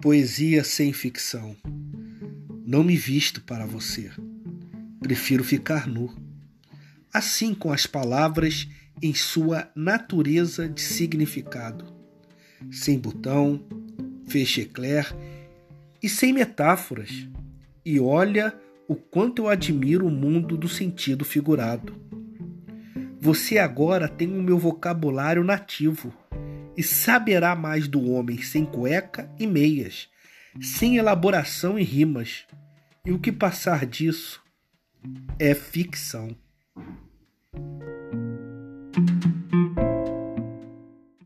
Poesia sem ficção. Não me visto para você. Prefiro ficar nu. Assim com as palavras em sua natureza de significado. Sem botão, feche eclair e sem metáforas. E olha o quanto eu admiro o mundo do sentido figurado. Você agora tem o meu vocabulário nativo e saberá mais do homem sem cueca e meias, sem elaboração e rimas. E o que passar disso é ficção.